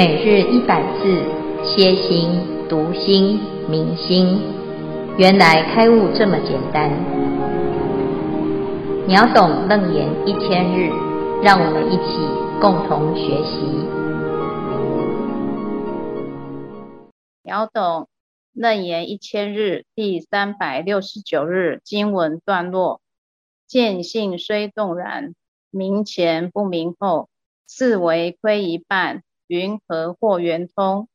每日一百字，歇心、读心、明心，原来开悟这么简单。秒懂楞严一千日，让我们一起共同学习。秒懂楞严一千日第三百六十九日经文段落：见性虽动然，明前不明后，似为亏一半。云何或圆通？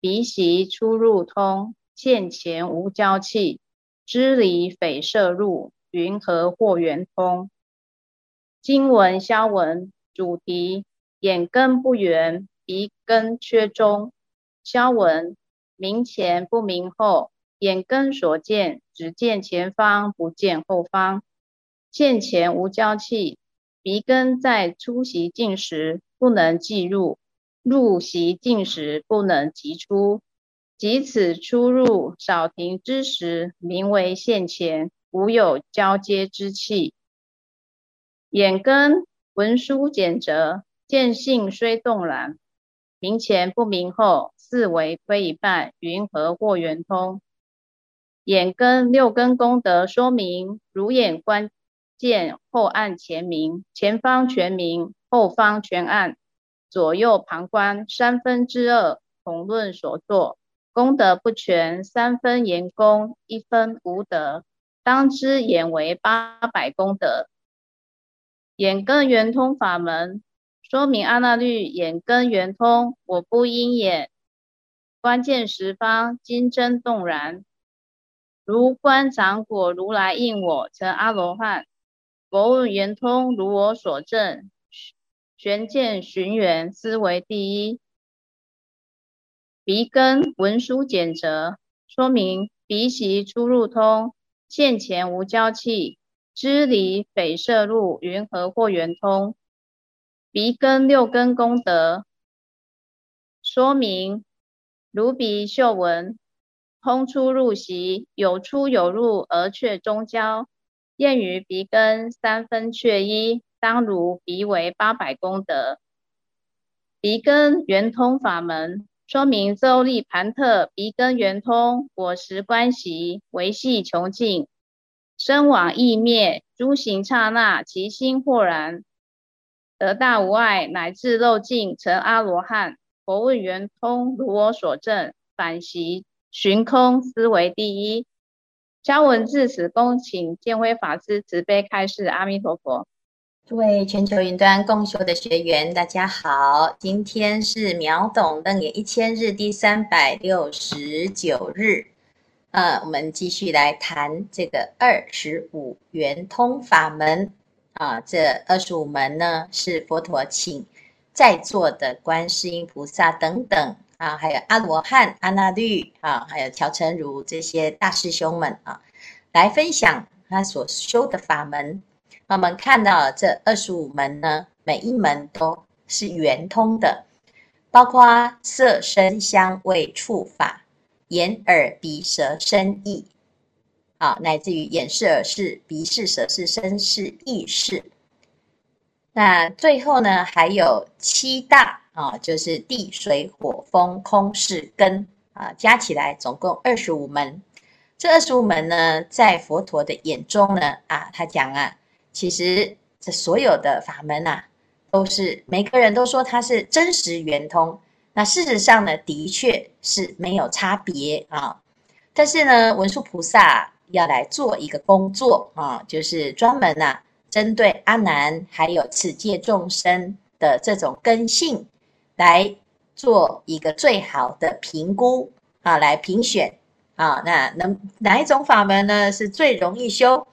鼻息出入通，见前无交气。支离匪射入，云何或圆通？经文消文主题：眼根不圆，鼻根缺中。消文：明前不明后，眼根所见只见前方，不见后方。见前无交气，鼻根在出息境时不能即入。入席进时不能即出，即此出入少停之时，名为现前，无有交接之气。眼根文殊简则，见性虽动然，明前不明后，四维亏一半，云何或圆通？眼根六根功德说明：如眼观见后暗前明，前方全明，后方全暗。左右旁观三分之二，同论所作功德不全，三分言功，一分无德，当知眼为八百功德。眼根圆通法门说明阿那律眼根圆通，我不因眼观见十方，金针动然，如观掌果如来应我成阿罗汉，佛问圆通如我所证。玄见寻源，思维第一。鼻根文殊简则，说明鼻息出入通，现前无交气，支离匪摄入，云何或圆通？鼻根六根功德，说明如鼻嗅闻，通出入息，有出有入而却中交，验于鼻根三分却一。当如鼻为八百功德，鼻根圆通法门说明周利盘特鼻根圆通，我实观息维系穷尽，生往意灭，诸行刹那，其心豁然，得大无碍，乃至漏尽成阿罗汉。佛问圆通，如我所证，反习寻空，思维第一。消文至此，恭请见辉法师慈悲开示。阿弥陀佛。诸位全球云端共修的学员，大家好！今天是秒懂楞严一千日第三百六十九日，呃，我们继续来谈这个二十五圆通法门啊。这二十五门呢，是佛陀请在座的观世音菩萨等等啊，还有阿罗汉、阿那律啊，还有乔成如这些大师兄们啊，来分享他所修的法门。我们看到这二十五门呢，每一门都是圆通的，包括色声香味触法、眼耳鼻舌身意，啊，乃至于眼识耳识、鼻识舌识身识意识。那最后呢，还有七大啊，就是地水火风空是根啊，加起来总共二十五门。这二十五门呢，在佛陀的眼中呢，啊，他讲啊。其实这所有的法门呐、啊，都是每个人都说它是真实圆通。那事实上呢，的确是没有差别啊。但是呢，文殊菩萨要来做一个工作啊，就是专门呐、啊，针对阿难还有此界众生的这种根性，来做一个最好的评估啊，来评选啊。那能哪一种法门呢，是最容易修？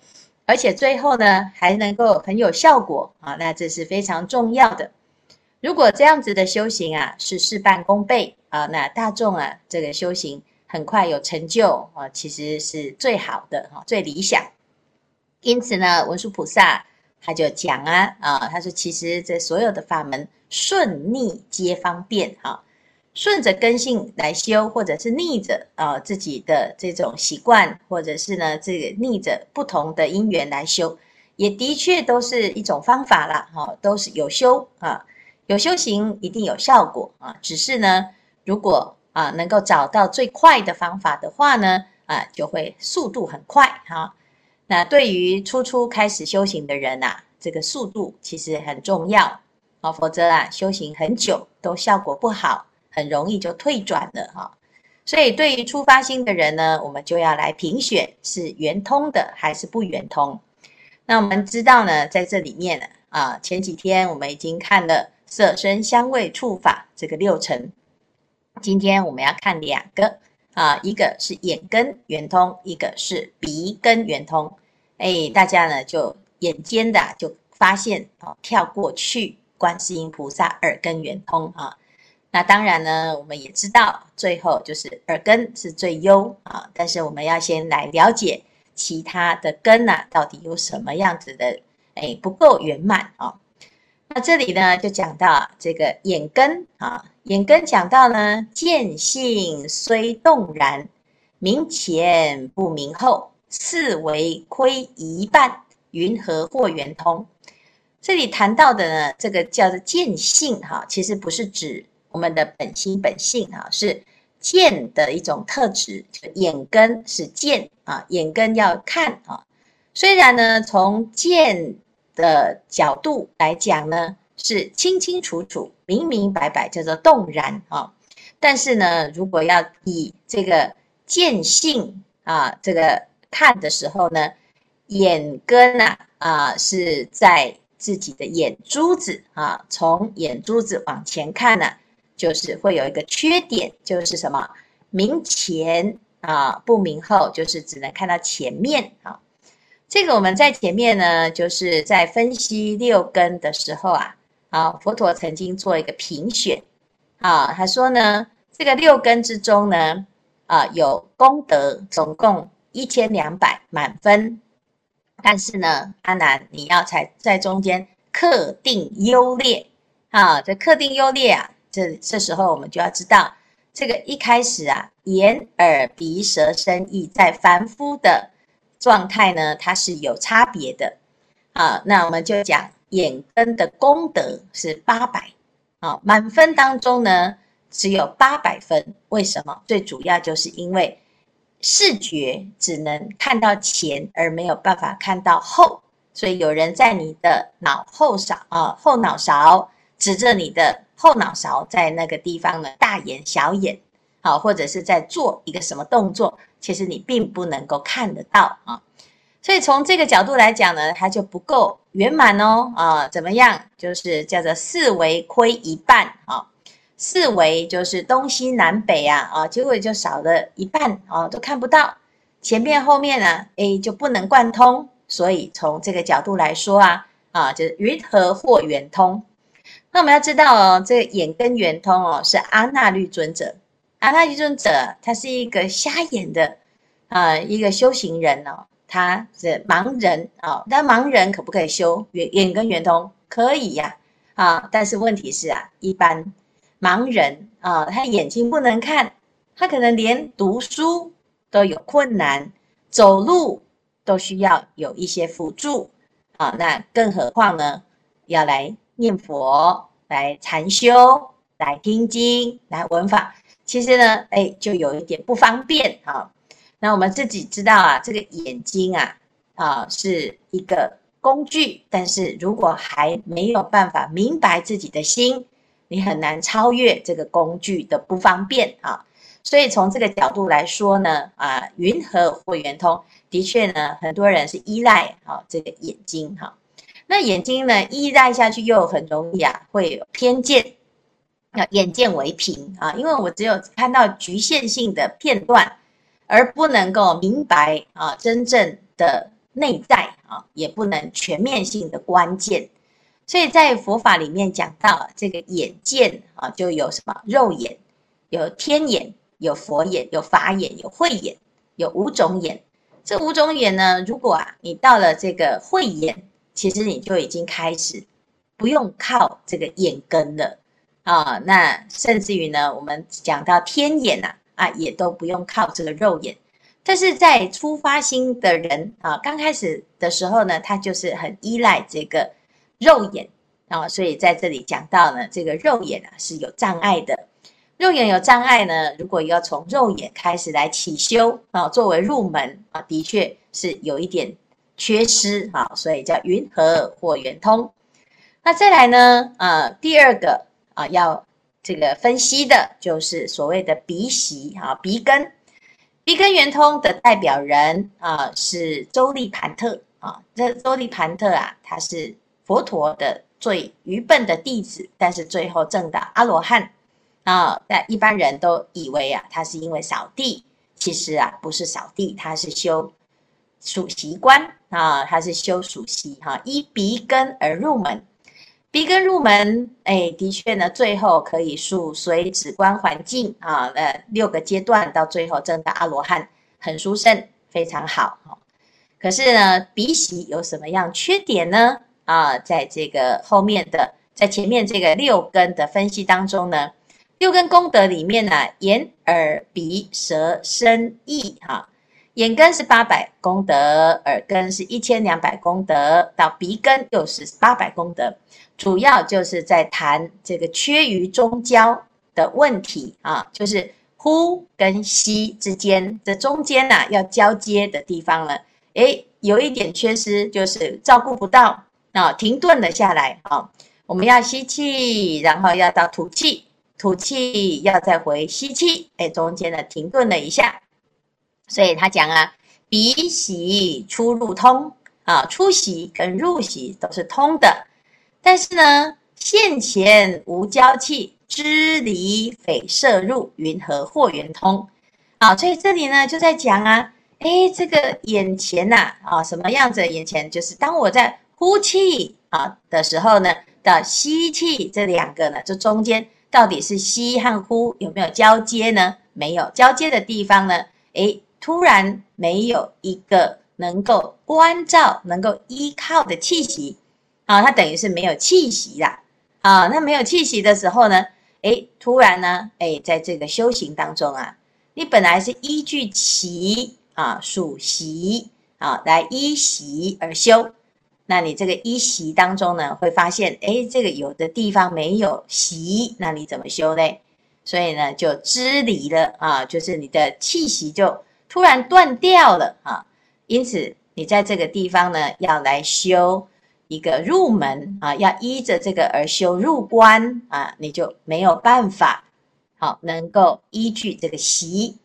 而且最后呢，还能够很有效果啊，那这是非常重要的。如果这样子的修行啊，是事半功倍啊，那大众啊，这个修行很快有成就啊，其实是最好的哈，最理想。因此呢，文殊菩萨他就讲啊啊，他说其实这所有的法门顺逆皆方便哈。顺着根性来修，或者是逆着啊自己的这种习惯，或者是呢这个逆着不同的因缘来修，也的确都是一种方法啦，哈，都是有修啊。有修行一定有效果啊，只是呢，如果啊能够找到最快的方法的话呢，啊就会速度很快哈。那对于初初开始修行的人呐，这个速度其实很重要啊，否则啊修行很久都效果不好，很容易就退转了哈。所以对于初发心的人呢，我们就要来评选是圆通的还是不圆通。那我们知道呢，在这里面呢，啊前几天我们已经看了。色身香味触法这个六尘，今天我们要看两个啊，一个是眼根圆通，一个是鼻根圆通。哎，大家呢就眼尖的就发现哦，跳过去观世音菩萨耳根圆通啊。那当然呢，我们也知道最后就是耳根是最优啊，但是我们要先来了解其他的根呐，到底有什么样子的哎不够圆满啊。那这里呢，就讲到这个眼根啊，眼根讲到呢，见性虽动然，明前不明后，似为亏一半，云何或圆通？这里谈到的呢，这个叫做见性哈，其实不是指我们的本心本性啊，是见的一种特质，就眼根是见啊，眼根要看啊，虽然呢，从见。的角度来讲呢，是清清楚楚、明明白白，叫做动然啊。但是呢，如果要以这个见性啊，这个看的时候呢，眼根啊啊是在自己的眼珠子啊，从眼珠子往前看呢，就是会有一个缺点，就是什么？明前啊不明后，就是只能看到前面啊。这个我们在前面呢，就是在分析六根的时候啊，啊，佛陀曾经做一个评选，啊，他说呢，这个六根之中呢，啊，有功德总共一千两百满分，但是呢，阿难你要在在中间刻定优劣，啊，这刻定优劣啊，这这时候我们就要知道，这个一开始啊，眼耳鼻舌身意在凡夫的。状态呢，它是有差别的，啊，那我们就讲眼根的功德是八百，啊，满分当中呢只有八百分，为什么？最主要就是因为视觉只能看到前，而没有办法看到后，所以有人在你的脑后勺啊，后脑勺指着你的后脑勺，在那个地方呢大眼小眼，好，或者是在做一个什么动作。其实你并不能够看得到啊，所以从这个角度来讲呢，它就不够圆满哦啊，怎么样？就是叫做四维亏一半啊，四维就是东西南北啊啊，结果就少了一半啊，都看不到前面后面呢，哎就不能贯通，所以从这个角度来说啊啊，就是云和或圆通？那我们要知道哦，这个眼根圆通哦，是阿那律尊者。阿那律尊者，他是一个瞎眼的啊、呃，一个修行人哦，他是盲人、哦。那盲人可不可以修眼眼根圆通？可以呀，啊，但是问题是啊，一般盲人啊，他眼睛不能看，他可能连读书都有困难，走路都需要有一些辅助啊。那更何况呢，要来念佛、来禅修、来听经、来闻法。其实呢，哎，就有一点不方便啊。那我们自己知道啊，这个眼睛啊，啊是一个工具，但是如果还没有办法明白自己的心，你很难超越这个工具的不方便啊。所以从这个角度来说呢，啊，云和或圆通？的确呢，很多人是依赖啊这个眼睛哈。那眼睛呢，依赖下去又很容易啊，会有偏见。要眼见为凭啊，因为我只有看到局限性的片段，而不能够明白啊真正的内在啊，也不能全面性的关键。所以在佛法里面讲到这个眼见啊，就有什么肉眼、有天眼、有佛眼、有法眼、有慧眼，有五种眼。这五种眼呢，如果啊你到了这个慧眼，其实你就已经开始不用靠这个眼根了。啊，那甚至于呢，我们讲到天眼呐，啊，也都不用靠这个肉眼。但是在初发心的人啊，刚开始的时候呢，他就是很依赖这个肉眼啊，所以在这里讲到呢，这个肉眼啊是有障碍的。肉眼有障碍呢，如果要从肉眼开始来起修啊，作为入门啊，的确是有一点缺失啊，所以叫云和或圆通。那再来呢，呃，第二个啊要这个分析的就是所谓的鼻息啊，鼻根。鼻根圆通的代表人啊是周利盘特啊，这周利盘特啊，他是佛陀的最愚笨的弟子，但是最后证到阿罗汉。啊，那一般人都以为啊，他是因为扫地，其实啊，不是扫地，他是修数息观啊，他是修数息哈，依鼻根而入门，鼻根入门，哎，的确呢，最后可以数随止观环境啊，呃，六个阶段到最后证的阿罗汉，很殊胜，非常好哈。可是呢，鼻息有什么样缺点呢？啊，在这个后面的，在前面这个六根的分析当中呢。六根功德里面呢，眼、耳、鼻、舌、身、意，哈，眼根是八百功德，耳根是一千两百功德，到鼻根又是八百功德，主要就是在谈这个缺于中焦的问题啊，就是呼跟吸之间，这中间呐要交接的地方了，诶，有一点缺失，就是照顾不到啊，停顿了下来啊，我们要吸气，然后要到吐气。吐气要再回吸气，哎，中间呢停顿了一下，所以他讲啊，鼻息出入通啊，出息跟入息都是通的，但是呢，现前无交气，支离匪摄入，云和或圆通啊，所以这里呢就在讲啊，哎，这个眼前呐啊，什么样子？眼前就是当我在呼气啊的时候呢，到吸气这两个呢，这中间。到底是吸和呼有没有交接呢？没有交接的地方呢？诶，突然没有一个能够关照、能够依靠的气息啊，它等于是没有气息啦啊。那没有气息的时候呢？诶，突然呢？诶，在这个修行当中啊，你本来是依据习啊、数习啊来依习而修。那你这个依习当中呢，会发现，哎，这个有的地方没有习，那你怎么修呢？所以呢，就支离了啊，就是你的气息就突然断掉了啊。因此，你在这个地方呢，要来修一个入门啊，要依着这个而修入关啊，你就没有办法好、能够依据这个习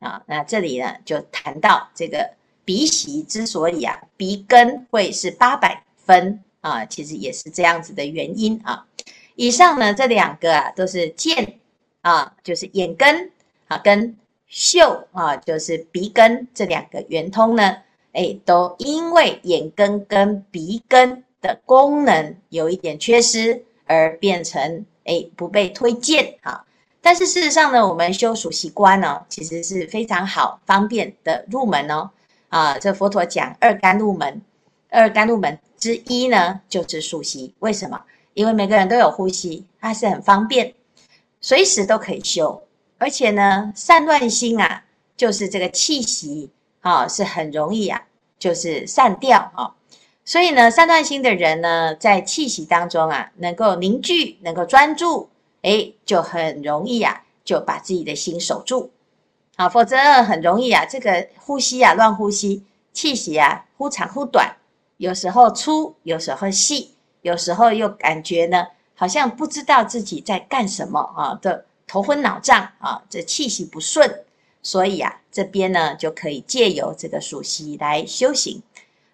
啊。那这里呢，就谈到这个。鼻习之所以啊，鼻根会是八百分啊，其实也是这样子的原因啊。以上呢，这两个啊，都是见啊，就是眼根啊，跟嗅啊，就是鼻根这两个圆通呢，哎，都因为眼根跟鼻根的功能有一点缺失，而变成哎不被推荐啊。但是事实上呢，我们修数息观呢，其实是非常好方便的入门哦。啊，这佛陀讲二甘露门，二甘露门之一呢，就是数息。为什么？因为每个人都有呼吸，它是很方便，随时都可以修。而且呢，散乱心啊，就是这个气息啊，是很容易啊，就是散掉啊。所以呢，散乱心的人呢，在气息当中啊，能够凝聚，能够专注，哎，就很容易啊，就把自己的心守住。好，否则很容易啊，这个呼吸啊，乱呼吸，气息啊，忽长忽短，有时候粗，有时候细，有时候又感觉呢，好像不知道自己在干什么啊，的头昏脑胀啊，这气息不顺，所以啊，这边呢就可以借由这个数息来修行。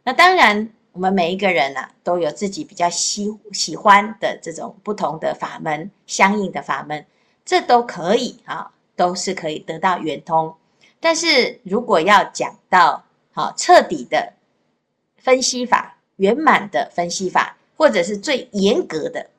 那当然，我们每一个人啊，都有自己比较喜喜欢的这种不同的法门，相应的法门，这都可以啊。都是可以得到圆通，但是如果要讲到好彻底的分析法、圆满的分析法，或者是最严格的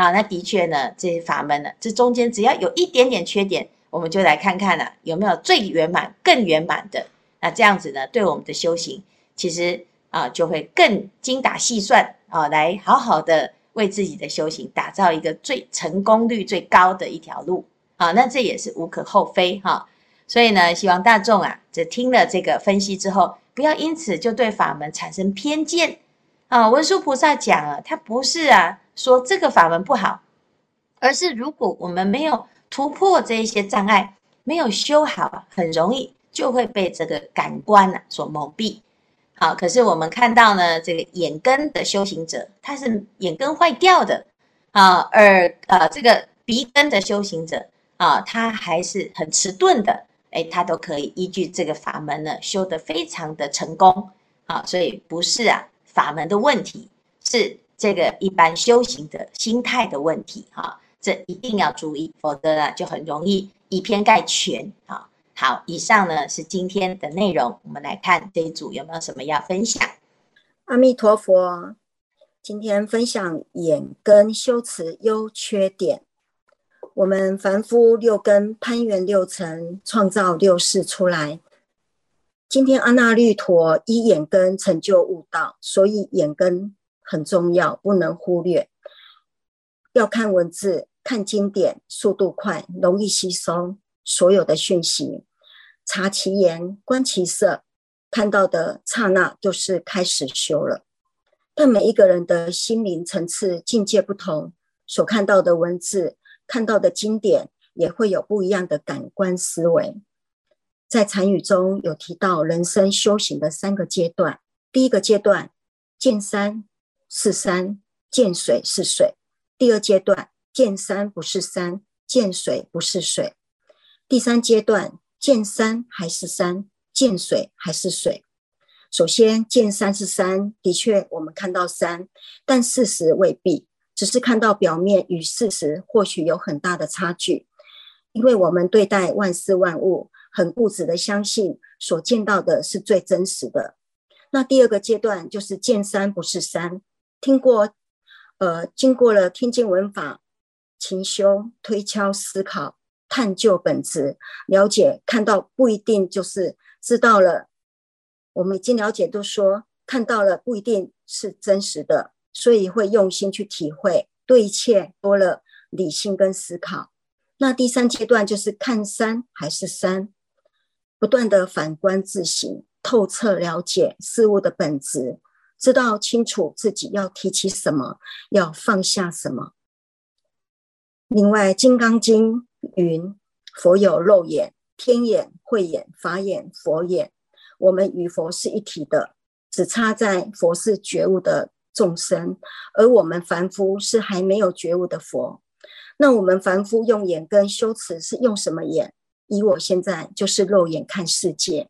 啊，那的确呢，这些法门呢，这中间只要有一点点缺点，我们就来看看呢，有没有最圆满、更圆满的。那这样子呢，对我们的修行，其实啊，就会更精打细算啊，来好好的为自己的修行打造一个最成功率最高的一条路。啊，那这也是无可厚非哈，所以呢，希望大众啊，这听了这个分析之后，不要因此就对法门产生偏见啊。文殊菩萨讲啊，他不是啊，说这个法门不好，而是如果我们没有突破这一些障碍，没有修好，很容易就会被这个感官啊所蒙蔽。好，可是我们看到呢，这个眼根的修行者，他是眼根坏掉的啊，而呃这个鼻根的修行者啊，他还是很迟钝的，哎，他都可以依据这个法门呢，修得非常的成功。啊，所以不是啊，法门的问题，是这个一般修行的心态的问题哈，这一定要注意，否则呢就很容易以偏概全啊。好，以上呢是今天的内容，我们来看这一组有没有什么要分享。阿弥陀佛，今天分享眼根修持优缺点。我们凡夫六根攀缘六尘，创造六识出来。今天阿那律陀依眼根成就悟道，所以眼根很重要，不能忽略。要看文字、看经典，速度快，容易吸收所有的讯息。察其言，观其色，看到的刹那就是开始修了。但每一个人的心灵层次境界不同，所看到的文字、看到的经典，也会有不一样的感官思维。在禅语中有提到人生修行的三个阶段，第一个阶段见山是山，见水是水；第二阶段见山不是山，见水不是水；第三阶段见山还是山，见水还是水。首先见山是山，的确我们看到山，但事实未必，只是看到表面与事实或许有很大的差距，因为我们对待万事万物。很固执的相信所见到的是最真实的。那第二个阶段就是见山不是山，听过，呃，经过了天经文法、勤修、推敲、思考、探究本质、了解、看到，不一定就是知道了。我们已经了解，都说看到了不一定是真实的，所以会用心去体会，对一切多了理性跟思考。那第三阶段就是看山还是山。不断的反观自省，透彻了解事物的本质，知道清楚自己要提起什么，要放下什么。另外，《金刚经》云：“佛有肉眼、天眼、慧眼、法眼、佛眼。”我们与佛是一体的，只差在佛是觉悟的众生，而我们凡夫是还没有觉悟的佛。那我们凡夫用眼根修持是用什么眼？以我现在就是肉眼看世界，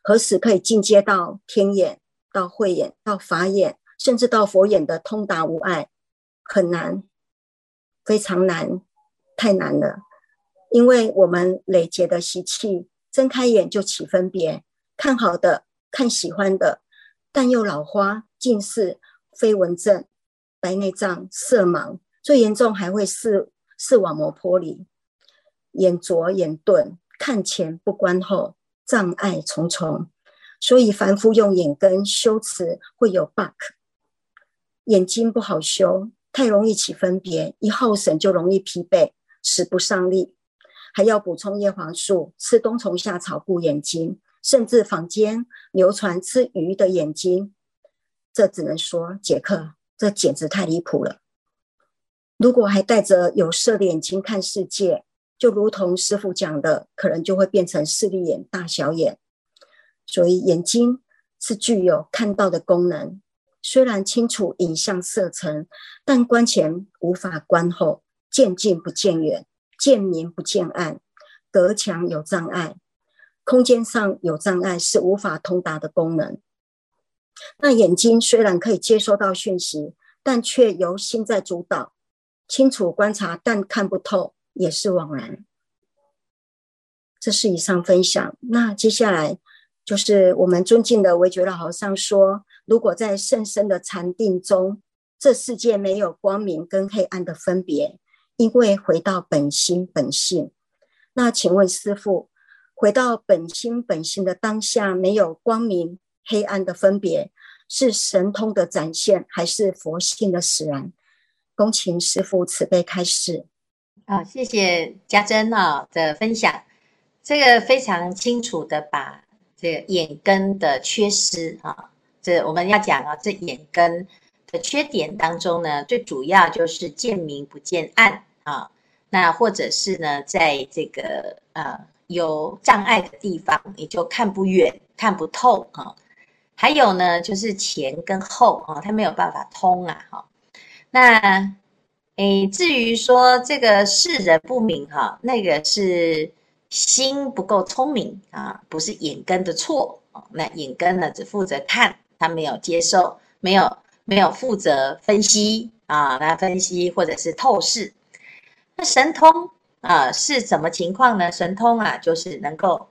何时可以进阶到天眼、到慧眼、到法眼，甚至到佛眼的通达无碍？很难，非常难，太难了。因为我们累劫的习气，睁开眼就起分别，看好的、看喜欢的，但又老花、近视、飞蚊症、白内障、色盲，最严重还会视视网膜剥离。眼拙眼钝，看前不观后，障碍重重。所以凡夫用眼根修持会有 bug，眼睛不好修，太容易起分别，一耗神就容易疲惫，使不上力。还要补充叶黄素，吃冬虫夏草护眼睛，甚至坊间流传吃鱼的眼睛，这只能说杰克，这简直太离谱了。如果还戴着有色的眼睛看世界，就如同师傅讲的，可能就会变成势利眼、大小眼。所以眼睛是具有看到的功能，虽然清楚影像色层，但观前无法观后，见近不见远，见明不见暗，隔墙有障碍，空间上有障碍，是无法通达的功能。那眼睛虽然可以接收到讯息，但却由心在主导，清楚观察，但看不透。也是枉然。这是以上分享。那接下来就是我们尊敬的惟觉老和尚说：如果在甚深的禅定中，这世界没有光明跟黑暗的分别，因为回到本心本性。那请问师父，回到本心本性的当下，没有光明黑暗的分别，是神通的展现，还是佛性的使然？恭请师父慈悲开示。啊、谢谢家珍啊的分享，这个非常清楚的把这个眼根的缺失啊，这我们要讲啊，这眼根的缺点当中呢，最主要就是见明不见暗啊。那或者是呢，在这个呃有障碍的地方，你就看不远、看不透啊。还有呢，就是前跟后啊，它没有办法通啊。哈，那诶，至于说这个识人不明哈，那个是心不够聪明啊，不是眼根的错。那眼根呢，只负责看，他没有接受，没有没有负责分析啊，那分析或者是透视。那神通啊是什么情况呢？神通啊就是能够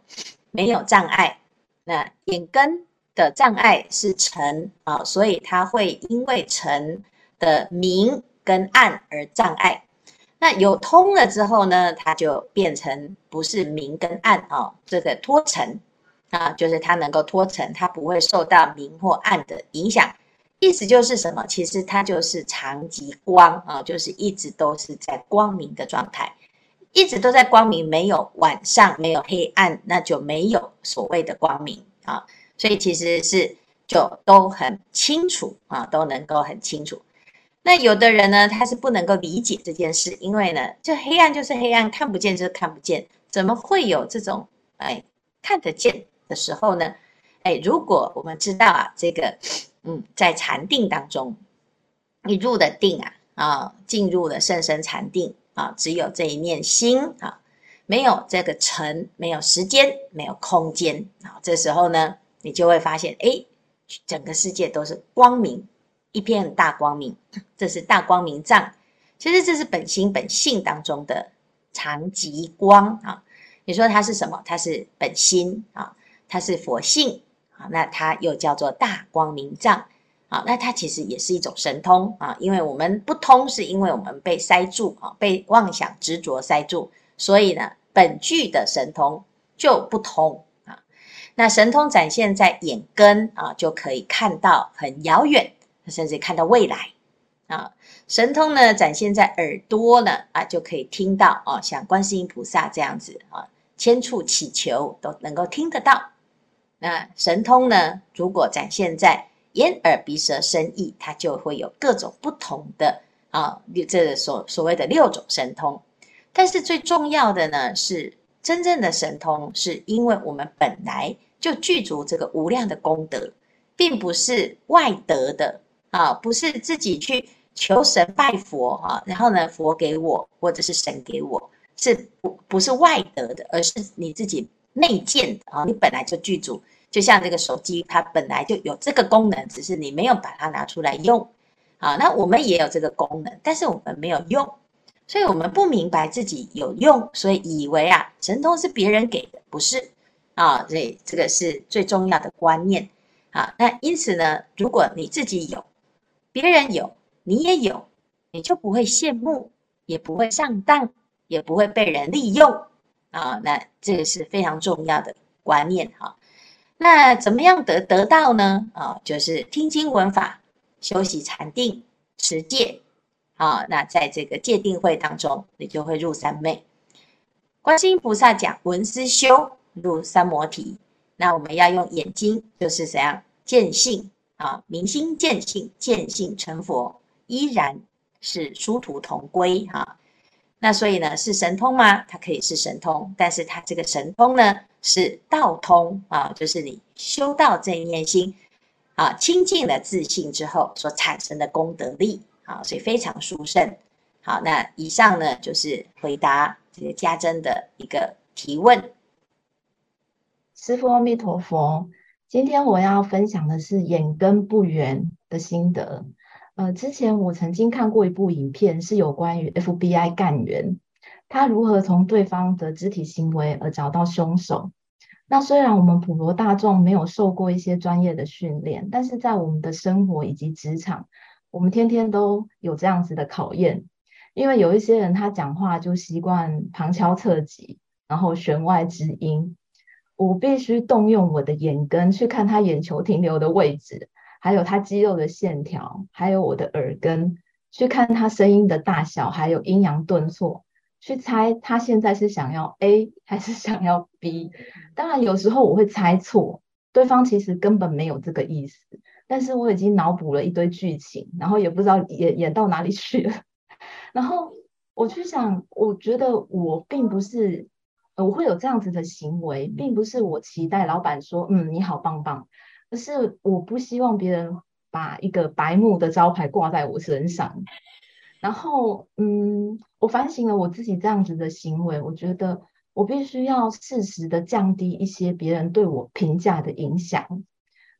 没有障碍。那眼根的障碍是尘啊，所以它会因为尘的明跟暗而障碍。那有通了之后呢，它就变成不是明跟暗啊，这个脱尘。啊，就是它能够脱尘，它不会受到明或暗的影响。意思就是什么？其实它就是长极光啊，就是一直都是在光明的状态，一直都在光明，没有晚上，没有黑暗，那就没有所谓的光明啊。所以其实是就都很清楚啊，都能够很清楚。那有的人呢，他是不能够理解这件事，因为呢，就黑暗就是黑暗，看不见就是看不见，怎么会有这种哎看得见？的时候呢，哎，如果我们知道啊，这个，嗯，在禅定当中，你入的定啊，啊，进入了甚深禅定啊，只有这一念心啊，没有这个尘，没有时间，没有空间啊，这时候呢，你就会发现，哎，整个世界都是光明，一片大光明，这是大光明藏，其实这是本心本性当中的常极光啊。你说它是什么？它是本心啊。它是佛性啊，那它又叫做大光明藏啊，那它其实也是一种神通啊，因为我们不通，是因为我们被塞住啊，被妄想执着塞住，所以呢，本具的神通就不通啊。那神通展现在眼根啊，就可以看到很遥远，甚至看到未来啊。神通呢，展现在耳朵呢啊，就可以听到啊，像观世音菩萨这样子啊，千处祈求都能够听得到。那神通呢？如果展现在眼、耳、鼻、舌、身、意，它就会有各种不同的啊，这所所谓的六种神通。但是最重要的呢，是真正的神通，是因为我们本来就具足这个无量的功德，并不是外得的啊，不是自己去求神拜佛啊，然后呢，佛给我或者是神给我，是不不是外得的，而是你自己内建的啊，你本来就具足。就像这个手机，它本来就有这个功能，只是你没有把它拿出来用。啊，那我们也有这个功能，但是我们没有用，所以我们不明白自己有用，所以以为啊，神通是别人给的，不是啊。所以这个是最重要的观念啊。那因此呢，如果你自己有，别人有，你也有，你就不会羡慕，也不会上当，也不会被人利用啊。那这个是非常重要的观念哈。那怎么样得得到呢？啊，就是听经闻法，修习禅定，持戒。啊，那在这个戒定慧当中，你就会入三昧。观世音菩萨讲闻思修入三摩提。那我们要用眼睛，就是怎样见性啊？明心见性，见性成佛，依然是殊途同归哈。那所以呢，是神通吗？它可以是神通，但是它这个神通呢，是道通啊，就是你修到这一念心啊，清净了自信之后所产生的功德力啊，所以非常殊胜。好，那以上呢，就是回答这个家珍的一个提问。师父阿弥陀佛，今天我要分享的是眼根不圆的心得。呃，之前我曾经看过一部影片，是有关于 FBI 干员，他如何从对方的肢体行为而找到凶手。那虽然我们普罗大众没有受过一些专业的训练，但是在我们的生活以及职场，我们天天都有这样子的考验。因为有一些人他讲话就习惯旁敲侧击，然后弦外之音，我必须动用我的眼根去看他眼球停留的位置。还有他肌肉的线条，还有我的耳根，去看他声音的大小，还有阴阳顿挫，去猜他现在是想要 A 还是想要 B。当然，有时候我会猜错，对方其实根本没有这个意思。但是我已经脑补了一堆剧情，然后也不知道演演到哪里去了。然后我去想，我觉得我并不是，我会有这样子的行为，并不是我期待老板说，嗯，你好棒棒，而是我不希望别人把一个白目的招牌挂在我身上。然后，嗯，我反省了我自己这样子的行为，我觉得我必须要适时的降低一些别人对我评价的影响。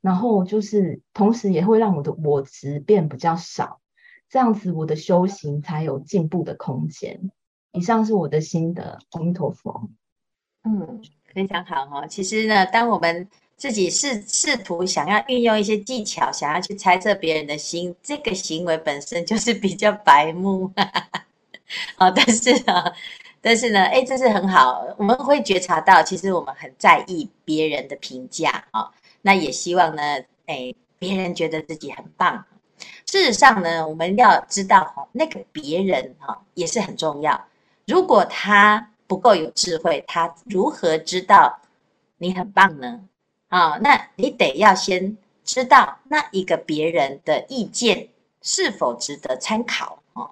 然后就是，同时也会让我的我值变比较少，这样子我的修行才有进步的空间。以上是我的心得，阿弥陀佛。嗯，非常好哈。其实呢，当我们自己试试图想要运用一些技巧，想要去猜测别人的心，这个行为本身就是比较白目。好，但是呢，但是呢，哎，这是很好，我们会觉察到，其实我们很在意别人的评价啊。那也希望呢，哎，别人觉得自己很棒。事实上呢，我们要知道哈，那个别人哈也是很重要。如果他不够有智慧，他如何知道你很棒呢？啊，那你得要先知道那一个别人的意见是否值得参考哦。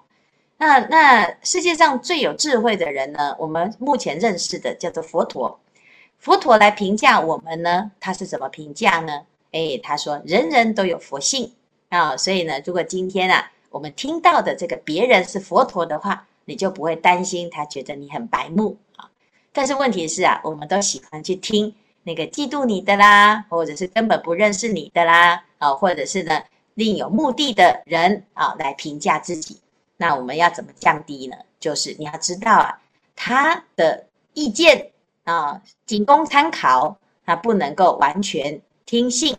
那那世界上最有智慧的人呢，我们目前认识的叫做佛陀。佛陀来评价我们呢，他是怎么评价呢？诶，他说人人都有佛性啊，所以呢，如果今天啊，我们听到的这个别人是佛陀的话，你就不会担心他觉得你很白目啊。但是问题是啊，我们都喜欢去听那个嫉妒你的啦，或者是根本不认识你的啦，啊，或者是呢另有目的的人啊来评价自己。那我们要怎么降低呢？就是你要知道啊，他的意见。啊，仅供参考，他不能够完全听信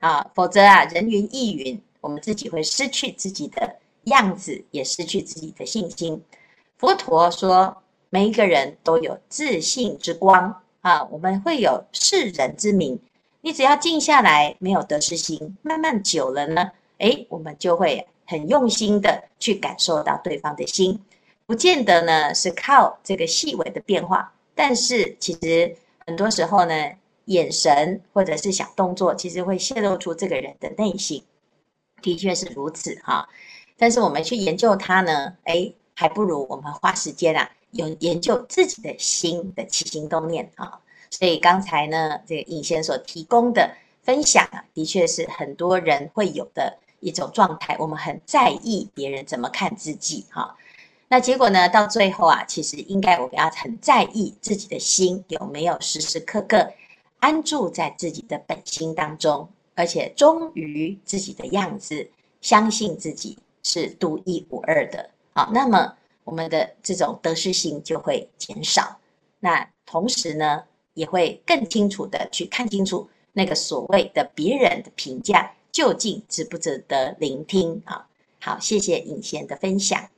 啊，否则啊，人云亦云，我们自己会失去自己的样子，也失去自己的信心。佛陀说，每一个人都有自信之光啊，我们会有世人之明。你只要静下来，没有得失心，慢慢久了呢，诶，我们就会很用心的去感受到对方的心，不见得呢是靠这个细微的变化。但是其实很多时候呢，眼神或者是小动作，其实会泄露出这个人的内心，的确是如此哈。但是我们去研究它呢，哎，还不如我们花时间啊，有研究自己的心的起心动念啊。所以刚才呢，这个尹先所提供的分享啊，的确是很多人会有的一种状态。我们很在意别人怎么看自己哈。那结果呢？到最后啊，其实应该我们要很在意自己的心有没有时时刻刻安住在自己的本心当中，而且忠于自己的样子，相信自己是独一无二的。好，那么我们的这种得失心就会减少。那同时呢，也会更清楚的去看清楚那个所谓的别人的评价究竟值不值得聆听啊？好，谢谢尹贤的分享。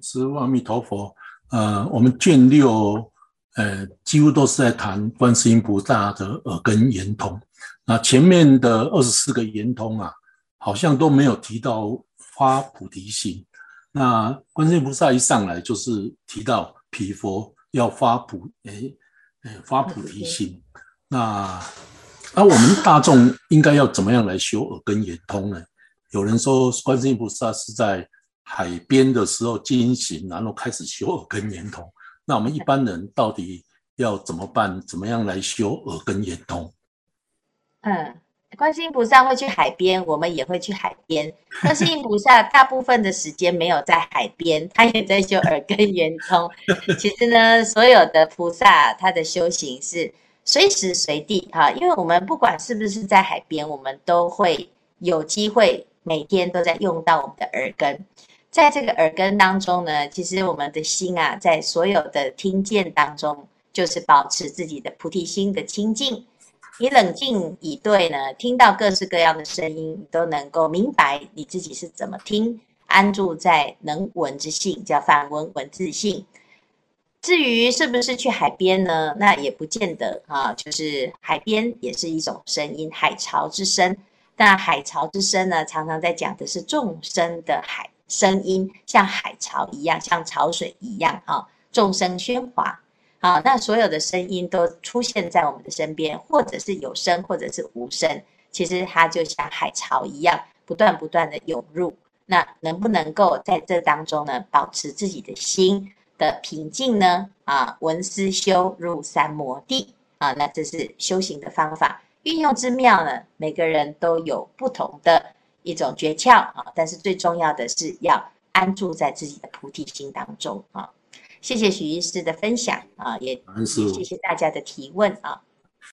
是阿弥陀佛，呃，我们卷六，呃，几乎都是在谈观世音菩萨的耳根圆通。那前面的二十四个圆通啊，好像都没有提到发菩提心。那观世音菩萨一上来就是提到彼佛要发菩，诶，诶，发菩提心。那，那我们大众应该要怎么样来修耳根圆通呢？有人说观世音菩萨是在海边的时候进行，然后开始修耳根圆通。那我们一般人到底要怎么办？怎么样来修耳根圆通？嗯，观世音菩萨会去海边，我们也会去海边。观世音菩萨大部分的时间没有在海边，他也在修耳根圆通。其实呢，所有的菩萨他的修行是随时随地哈，因为我们不管是不是在海边，我们都会有机会每天都在用到我们的耳根。在这个耳根当中呢，其实我们的心啊，在所有的听见当中，就是保持自己的菩提心的清净。你冷静以对呢，听到各式各样的声音，你都能够明白你自己是怎么听，安住在能闻之性，叫梵闻闻自性。至于是不是去海边呢？那也不见得啊，就是海边也是一种声音，海潮之声。但海潮之声呢，常常在讲的是众生的海。声音像海潮一样，像潮水一样啊，众声喧哗啊，那所有的声音都出现在我们的身边，或者是有声，或者是无声，其实它就像海潮一样，不断不断的涌入。那能不能够在这当中呢，保持自己的心的平静呢？啊，闻思修入三摩地啊，那这是修行的方法。运用之妙呢，每个人都有不同的一种诀窍啊。但是最重要的是要安住在自己的菩提心当中啊。谢谢许医师的分享啊，也谢谢大家的提问啊。